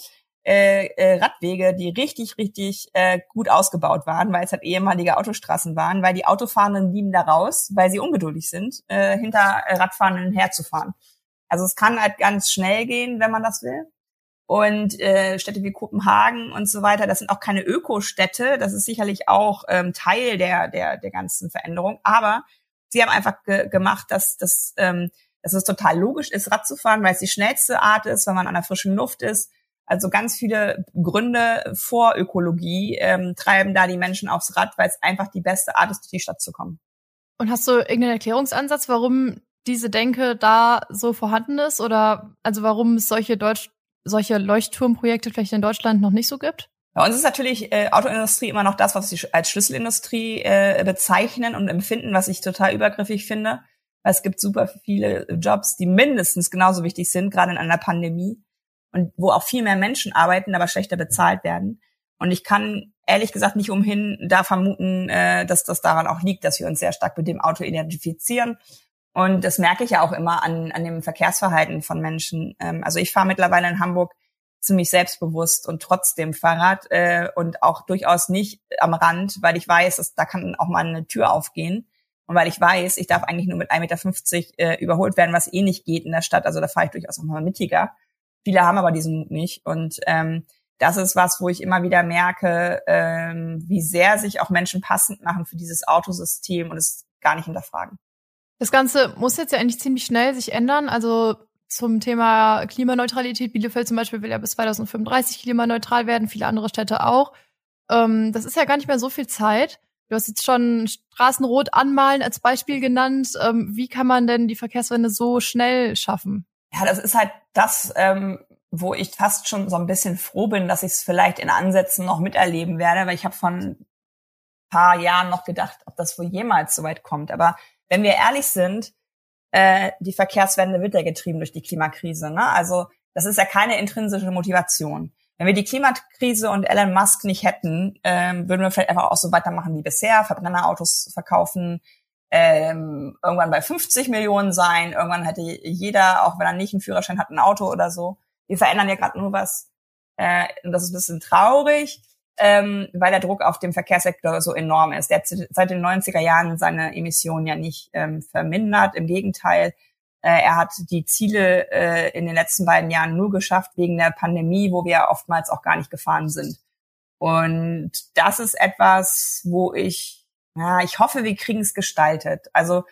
äh, äh, Radwege, die richtig, richtig äh, gut ausgebaut waren, weil es halt ehemalige Autostraßen waren, weil die Autofahrenden lieben da raus, weil sie ungeduldig sind, äh, hinter Radfahrenden herzufahren. Also es kann halt ganz schnell gehen, wenn man das will. Und äh, Städte wie Kopenhagen und so weiter, das sind auch keine Ökostädte, das ist sicherlich auch ähm, Teil der, der, der ganzen Veränderung. Aber sie haben einfach ge gemacht, dass, dass, ähm, dass es total logisch ist, Rad zu fahren, weil es die schnellste Art ist, wenn man an der frischen Luft ist also ganz viele Gründe vor Ökologie ähm, treiben da die Menschen aufs Rad, weil es einfach die beste Art ist, durch die Stadt zu kommen. Und hast du irgendeinen Erklärungsansatz, warum diese Denke da so vorhanden ist oder also warum es solche Deutsch solche Leuchtturmprojekte vielleicht in Deutschland noch nicht so gibt? Bei uns ist natürlich äh, Autoindustrie immer noch das, was sie als Schlüsselindustrie äh, bezeichnen und empfinden, was ich total übergriffig finde. Es gibt super viele Jobs, die mindestens genauso wichtig sind, gerade in einer Pandemie und wo auch viel mehr Menschen arbeiten, aber schlechter bezahlt werden. Und ich kann ehrlich gesagt nicht umhin, da vermuten, äh, dass das daran auch liegt, dass wir uns sehr stark mit dem Auto identifizieren. Und das merke ich ja auch immer an, an dem Verkehrsverhalten von Menschen. Ähm, also ich fahre mittlerweile in Hamburg ziemlich selbstbewusst und trotzdem Fahrrad äh, und auch durchaus nicht am Rand, weil ich weiß, dass da kann auch mal eine Tür aufgehen. Und weil ich weiß, ich darf eigentlich nur mit 1,50 Meter äh, überholt werden, was eh nicht geht in der Stadt. Also da fahre ich durchaus auch mal mittiger. Viele haben aber diesen Mut nicht. Und ähm, das ist was, wo ich immer wieder merke, ähm, wie sehr sich auch Menschen passend machen für dieses Autosystem und es gar nicht hinterfragen. Das Ganze muss jetzt ja eigentlich ziemlich schnell sich ändern. Also zum Thema Klimaneutralität. Bielefeld zum Beispiel will ja bis 2035 klimaneutral werden, viele andere Städte auch. Ähm, das ist ja gar nicht mehr so viel Zeit. Du hast jetzt schon Straßenrot anmalen als Beispiel genannt. Ähm, wie kann man denn die Verkehrswende so schnell schaffen? Ja, das ist halt das, ähm, wo ich fast schon so ein bisschen froh bin, dass ich es vielleicht in Ansätzen noch miterleben werde, weil ich habe von paar Jahren noch gedacht, ob das wohl jemals so weit kommt. Aber wenn wir ehrlich sind, äh, die Verkehrswende wird ja getrieben durch die Klimakrise. Ne? Also das ist ja keine intrinsische Motivation. Wenn wir die Klimakrise und Elon Musk nicht hätten, ähm, würden wir vielleicht einfach auch so weitermachen wie bisher, Verbrennerautos verkaufen, ähm, irgendwann bei 50 Millionen sein, irgendwann hätte jeder, auch wenn er nicht einen Führerschein hat, ein Auto oder so wir verändern ja gerade nur was. Äh, und das ist ein bisschen traurig, ähm, weil der Druck auf dem Verkehrssektor so enorm ist. Der hat seit den 90er Jahren seine Emissionen ja nicht ähm, vermindert. Im Gegenteil, äh, er hat die Ziele äh, in den letzten beiden Jahren nur geschafft wegen der Pandemie, wo wir oftmals auch gar nicht gefahren sind. Und das ist etwas, wo ich, ja, ich hoffe, wir kriegen es gestaltet. Also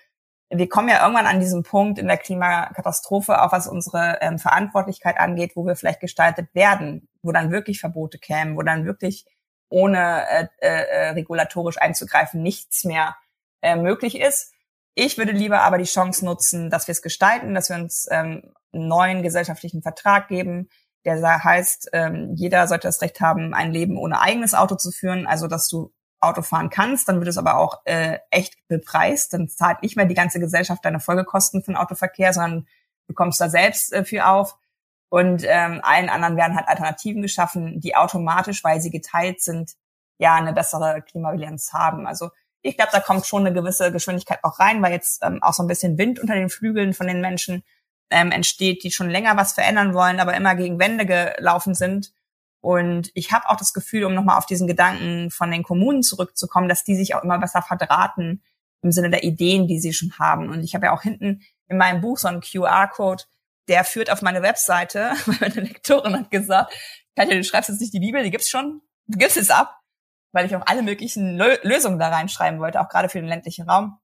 wir kommen ja irgendwann an diesem Punkt in der Klimakatastrophe, auch was unsere ähm, Verantwortlichkeit angeht, wo wir vielleicht gestaltet werden, wo dann wirklich Verbote kämen, wo dann wirklich ohne äh, äh, regulatorisch einzugreifen nichts mehr äh, möglich ist. Ich würde lieber aber die Chance nutzen, dass wir es gestalten, dass wir uns ähm, einen neuen gesellschaftlichen Vertrag geben, der heißt, ähm, jeder sollte das Recht haben, ein Leben ohne eigenes Auto zu führen, also dass du Auto fahren kannst, dann wird es aber auch äh, echt bepreist. Dann zahlt nicht mehr die ganze Gesellschaft deine Folgekosten für den Autoverkehr, sondern du kommst da selbst äh, für auf. Und ähm, allen anderen werden halt Alternativen geschaffen, die automatisch, weil sie geteilt sind, ja eine bessere Klimabilanz haben. Also ich glaube, da kommt schon eine gewisse Geschwindigkeit auch rein, weil jetzt ähm, auch so ein bisschen Wind unter den Flügeln von den Menschen ähm, entsteht, die schon länger was verändern wollen, aber immer gegen Wände gelaufen sind und ich habe auch das Gefühl, um nochmal auf diesen Gedanken von den Kommunen zurückzukommen, dass die sich auch immer besser verdrahten im Sinne der Ideen, die sie schon haben. Und ich habe ja auch hinten in meinem Buch so einen QR-Code, der führt auf meine Webseite, weil meine Lektorin hat gesagt, Katja, du schreibst jetzt nicht die Bibel, die gibt's schon, du gibst es ab, weil ich auch alle möglichen Lö Lösungen da reinschreiben wollte, auch gerade für den ländlichen Raum.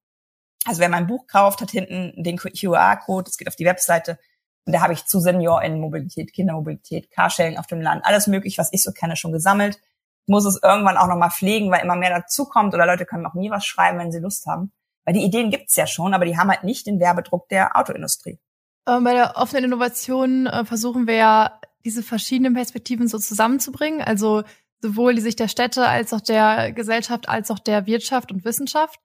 Also wer mein Buch kauft, hat hinten den QR-Code, es geht auf die Webseite, da habe ich zu SeniorInnen-Mobilität, Kindermobilität, Carsharing auf dem Land, alles möglich, was ich so kenne, schon gesammelt. Muss es irgendwann auch nochmal pflegen, weil immer mehr dazukommt oder Leute können auch nie was schreiben, wenn sie Lust haben. Weil die Ideen gibt's ja schon, aber die haben halt nicht den Werbedruck der Autoindustrie. Bei der offenen Innovation äh, versuchen wir ja, diese verschiedenen Perspektiven so zusammenzubringen. Also sowohl die Sicht der Städte als auch der Gesellschaft als auch der Wirtschaft und Wissenschaft.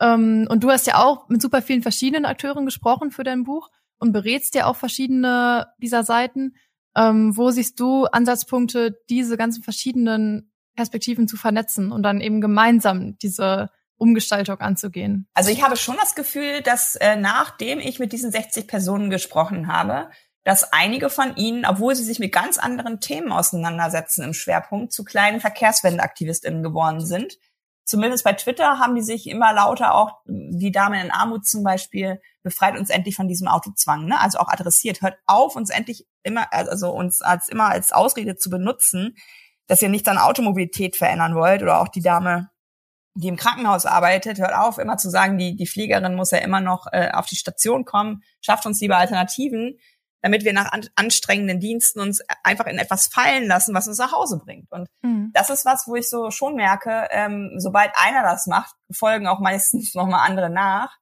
Ähm, und du hast ja auch mit super vielen verschiedenen Akteuren gesprochen für dein Buch und berätst ja auch verschiedene dieser Seiten. Ähm, wo siehst du Ansatzpunkte, diese ganzen verschiedenen Perspektiven zu vernetzen und dann eben gemeinsam diese Umgestaltung anzugehen? Also ich habe schon das Gefühl, dass äh, nachdem ich mit diesen 60 Personen gesprochen habe, dass einige von ihnen, obwohl sie sich mit ganz anderen Themen auseinandersetzen im Schwerpunkt, zu kleinen Verkehrswendeaktivistinnen geworden sind. Zumindest bei Twitter haben die sich immer lauter auch, die Dame in Armut zum Beispiel, befreit uns endlich von diesem Autozwang, ne? Also auch adressiert, hört auf, uns endlich immer, also uns als immer als Ausrede zu benutzen, dass ihr nicht an Automobilität verändern wollt oder auch die Dame, die im Krankenhaus arbeitet, hört auf, immer zu sagen, die, die Fliegerin muss ja immer noch äh, auf die Station kommen, schafft uns lieber Alternativen, damit wir nach an, anstrengenden Diensten uns einfach in etwas fallen lassen, was uns nach Hause bringt. Und mhm. das ist was, wo ich so schon merke, ähm, sobald einer das macht, folgen auch meistens nochmal andere nach.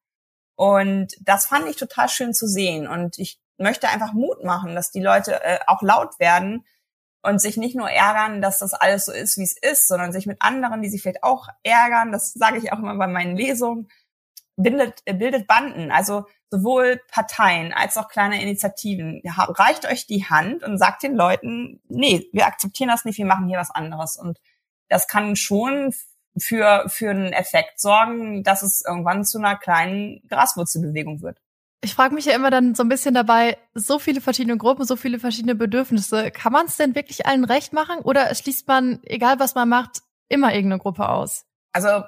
Und das fand ich total schön zu sehen. Und ich möchte einfach Mut machen, dass die Leute äh, auch laut werden und sich nicht nur ärgern, dass das alles so ist, wie es ist, sondern sich mit anderen, die sich vielleicht auch ärgern, das sage ich auch immer bei meinen Lesungen, bildet, äh, bildet Banden. Also sowohl Parteien als auch kleine Initiativen. Reicht euch die Hand und sagt den Leuten, nee, wir akzeptieren das nicht, wir machen hier was anderes. Und das kann schon für, für einen Effekt sorgen, dass es irgendwann zu einer kleinen Graswurzelbewegung wird. Ich frage mich ja immer dann so ein bisschen dabei, so viele verschiedene Gruppen, so viele verschiedene Bedürfnisse. Kann man es denn wirklich allen recht machen oder schließt man, egal was man macht, immer irgendeine Gruppe aus? Also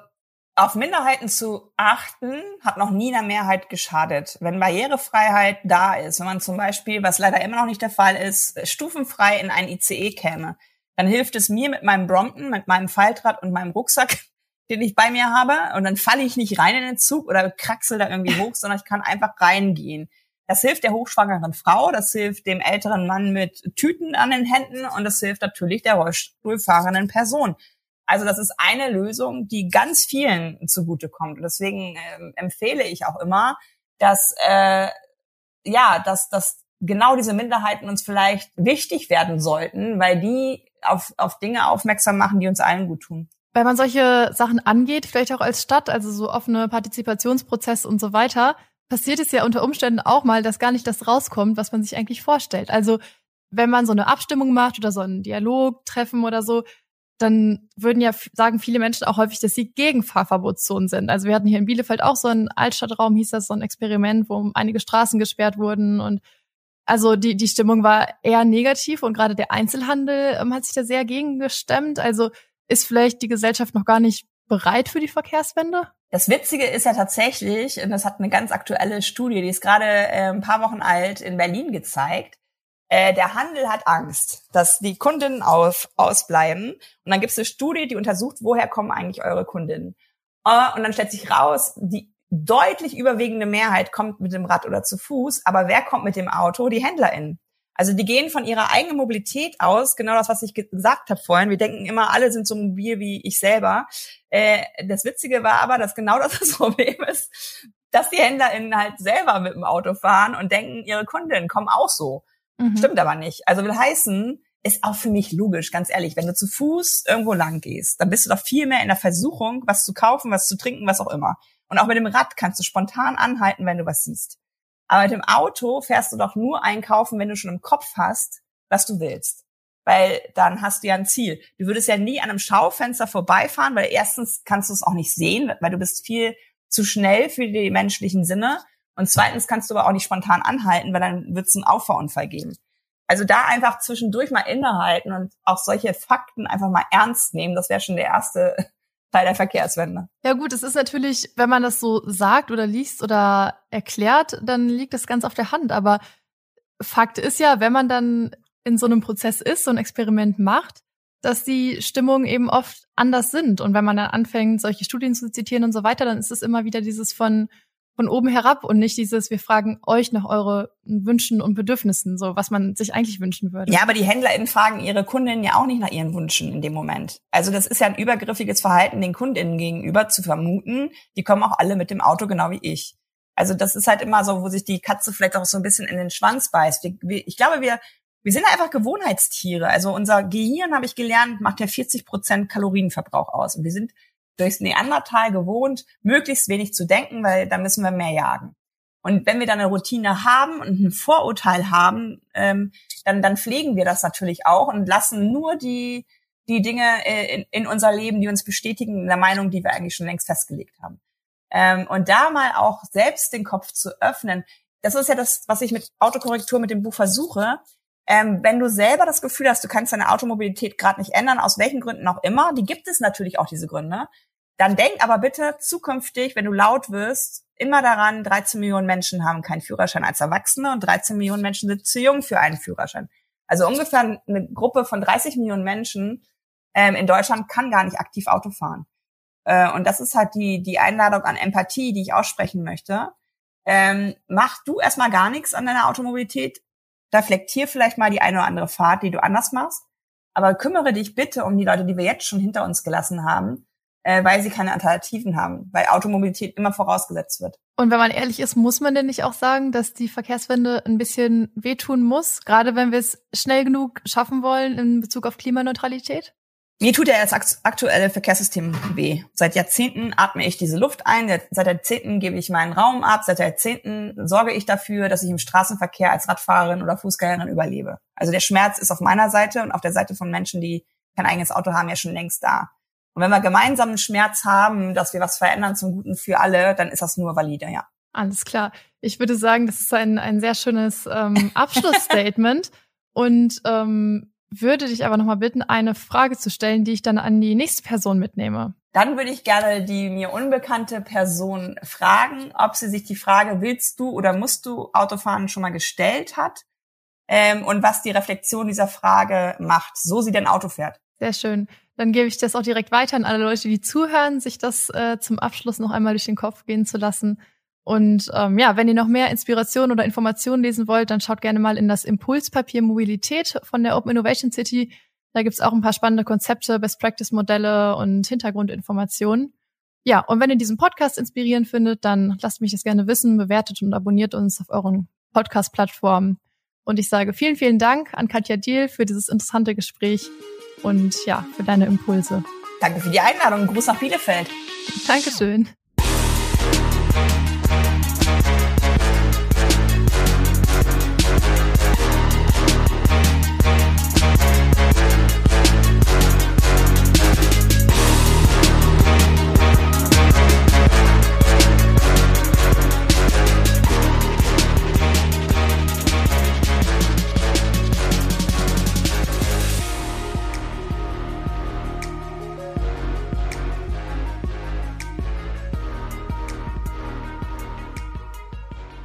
auf Minderheiten zu achten, hat noch nie einer Mehrheit geschadet. Wenn Barrierefreiheit da ist, wenn man zum Beispiel, was leider immer noch nicht der Fall ist, stufenfrei in ein ICE käme, dann hilft es mir mit meinem Brompton, mit meinem Faltrad und meinem Rucksack, den ich bei mir habe, und dann falle ich nicht rein in den Zug oder kraxel da irgendwie hoch, sondern ich kann einfach reingehen. Das hilft der hochschwangeren Frau, das hilft dem älteren Mann mit Tüten an den Händen und das hilft natürlich der Rollstuhlfahrenden Person. Also das ist eine Lösung, die ganz vielen zugutekommt. Und deswegen äh, empfehle ich auch immer, dass äh, ja, dass, dass genau diese Minderheiten uns vielleicht wichtig werden sollten, weil die auf, auf Dinge aufmerksam machen, die uns allen gut tun. Wenn man solche Sachen angeht, vielleicht auch als Stadt, also so offene Partizipationsprozess und so weiter, passiert es ja unter Umständen auch mal, dass gar nicht das rauskommt, was man sich eigentlich vorstellt. Also wenn man so eine Abstimmung macht oder so einen Dialog treffen oder so, dann würden ja sagen viele Menschen auch häufig, dass sie gegen Fahrverbotszonen sind. Also wir hatten hier in Bielefeld auch so einen Altstadtraum, hieß das so ein Experiment, wo einige Straßen gesperrt wurden und also die, die Stimmung war eher negativ und gerade der Einzelhandel ähm, hat sich da sehr gegengestemmt. Also ist vielleicht die Gesellschaft noch gar nicht bereit für die Verkehrswende? Das Witzige ist ja tatsächlich, und das hat eine ganz aktuelle Studie, die ist gerade äh, ein paar Wochen alt, in Berlin gezeigt, äh, der Handel hat Angst, dass die Kundinnen auf, ausbleiben. Und dann gibt es eine Studie, die untersucht, woher kommen eigentlich eure Kundinnen. Äh, und dann stellt sich raus, die deutlich überwiegende Mehrheit kommt mit dem Rad oder zu Fuß, aber wer kommt mit dem Auto? Die HändlerInnen. Also die gehen von ihrer eigenen Mobilität aus, genau das, was ich gesagt habe vorhin. Wir denken immer, alle sind so mobil wie ich selber. Äh, das Witzige war aber, dass genau das das Problem ist, dass die HändlerInnen halt selber mit dem Auto fahren und denken, ihre Kundinnen kommen auch so. Mhm. Stimmt aber nicht. Also will heißen, ist auch für mich logisch, ganz ehrlich, wenn du zu Fuß irgendwo lang gehst, dann bist du doch viel mehr in der Versuchung, was zu kaufen, was zu trinken, was auch immer. Und auch mit dem Rad kannst du spontan anhalten, wenn du was siehst. Aber mit dem Auto fährst du doch nur einkaufen, wenn du schon im Kopf hast, was du willst. Weil dann hast du ja ein Ziel. Du würdest ja nie an einem Schaufenster vorbeifahren, weil erstens kannst du es auch nicht sehen, weil du bist viel zu schnell für die menschlichen Sinne. Und zweitens kannst du aber auch nicht spontan anhalten, weil dann wird es einen Auffahrunfall geben. Also da einfach zwischendurch mal innehalten und auch solche Fakten einfach mal ernst nehmen, das wäre schon der erste Teil der Verkehrswende. Ja gut, es ist natürlich, wenn man das so sagt oder liest oder erklärt, dann liegt das ganz auf der Hand. Aber Fakt ist ja, wenn man dann in so einem Prozess ist, so ein Experiment macht, dass die Stimmungen eben oft anders sind. Und wenn man dann anfängt, solche Studien zu zitieren und so weiter, dann ist es immer wieder dieses von von oben herab und nicht dieses, wir fragen euch nach euren Wünschen und Bedürfnissen, so was man sich eigentlich wünschen würde. Ja, aber die HändlerInnen fragen ihre Kundinnen ja auch nicht nach ihren Wünschen in dem Moment. Also das ist ja ein übergriffiges Verhalten den KundInnen gegenüber zu vermuten, die kommen auch alle mit dem Auto genau wie ich. Also das ist halt immer so, wo sich die Katze vielleicht auch so ein bisschen in den Schwanz beißt. Ich glaube, wir, wir sind einfach Gewohnheitstiere. Also unser Gehirn, habe ich gelernt, macht ja 40 Prozent Kalorienverbrauch aus. Und wir sind durchs Neandertal gewohnt, möglichst wenig zu denken, weil da müssen wir mehr jagen. Und wenn wir dann eine Routine haben und ein Vorurteil haben, ähm, dann, dann pflegen wir das natürlich auch und lassen nur die, die Dinge äh, in, in unser Leben, die uns bestätigen in der Meinung, die wir eigentlich schon längst festgelegt haben. Ähm, und da mal auch selbst den Kopf zu öffnen, das ist ja das, was ich mit Autokorrektur mit dem Buch versuche. Ähm, wenn du selber das Gefühl hast, du kannst deine Automobilität gerade nicht ändern, aus welchen Gründen auch immer, die gibt es natürlich auch diese Gründe, dann denk aber bitte zukünftig, wenn du laut wirst, immer daran, 13 Millionen Menschen haben keinen Führerschein als Erwachsene und 13 Millionen Menschen sind zu jung für einen Führerschein. Also ungefähr eine Gruppe von 30 Millionen Menschen ähm, in Deutschland kann gar nicht aktiv Auto fahren. Äh, und das ist halt die, die Einladung an Empathie, die ich aussprechen möchte. Ähm, mach du erstmal gar nichts an deiner Automobilität. Reflektier vielleicht mal die eine oder andere Fahrt, die du anders machst. Aber kümmere dich bitte um die Leute, die wir jetzt schon hinter uns gelassen haben äh, weil sie keine Alternativen haben, weil Automobilität immer vorausgesetzt wird. Und wenn man ehrlich ist, muss man denn nicht auch sagen, dass die Verkehrswende ein bisschen wehtun muss, gerade wenn wir es schnell genug schaffen wollen in Bezug auf Klimaneutralität? Mir tut ja das aktuelle Verkehrssystem weh. Seit Jahrzehnten atme ich diese Luft ein, seit Jahrzehnten gebe ich meinen Raum ab, seit Jahrzehnten sorge ich dafür, dass ich im Straßenverkehr als Radfahrerin oder Fußgängerin überlebe. Also der Schmerz ist auf meiner Seite und auf der Seite von Menschen, die kein eigenes Auto haben, ja schon längst da. Und wenn wir gemeinsam einen Schmerz haben, dass wir was verändern zum Guten für alle, dann ist das nur valide, ja. Alles klar. Ich würde sagen, das ist ein, ein sehr schönes ähm, Abschlussstatement und ähm, würde dich aber nochmal bitten, eine Frage zu stellen, die ich dann an die nächste Person mitnehme. Dann würde ich gerne die mir unbekannte Person fragen, ob sie sich die Frage, willst du oder musst du Autofahren schon mal gestellt hat ähm, und was die Reflexion dieser Frage macht, so sie denn Auto fährt. Sehr schön. Dann gebe ich das auch direkt weiter an alle Leute, die zuhören, sich das äh, zum Abschluss noch einmal durch den Kopf gehen zu lassen. Und ähm, ja, wenn ihr noch mehr Inspiration oder Informationen lesen wollt, dann schaut gerne mal in das Impulspapier Mobilität von der Open Innovation City. Da gibt's auch ein paar spannende Konzepte, Best-Practice-Modelle und Hintergrundinformationen. Ja, und wenn ihr diesen Podcast inspirierend findet, dann lasst mich das gerne wissen, bewertet und abonniert uns auf euren Podcast-Plattformen. Und ich sage vielen, vielen Dank an Katja Diel für dieses interessante Gespräch und ja, für deine Impulse. Danke für die Einladung. Gruß nach Bielefeld. Dankeschön.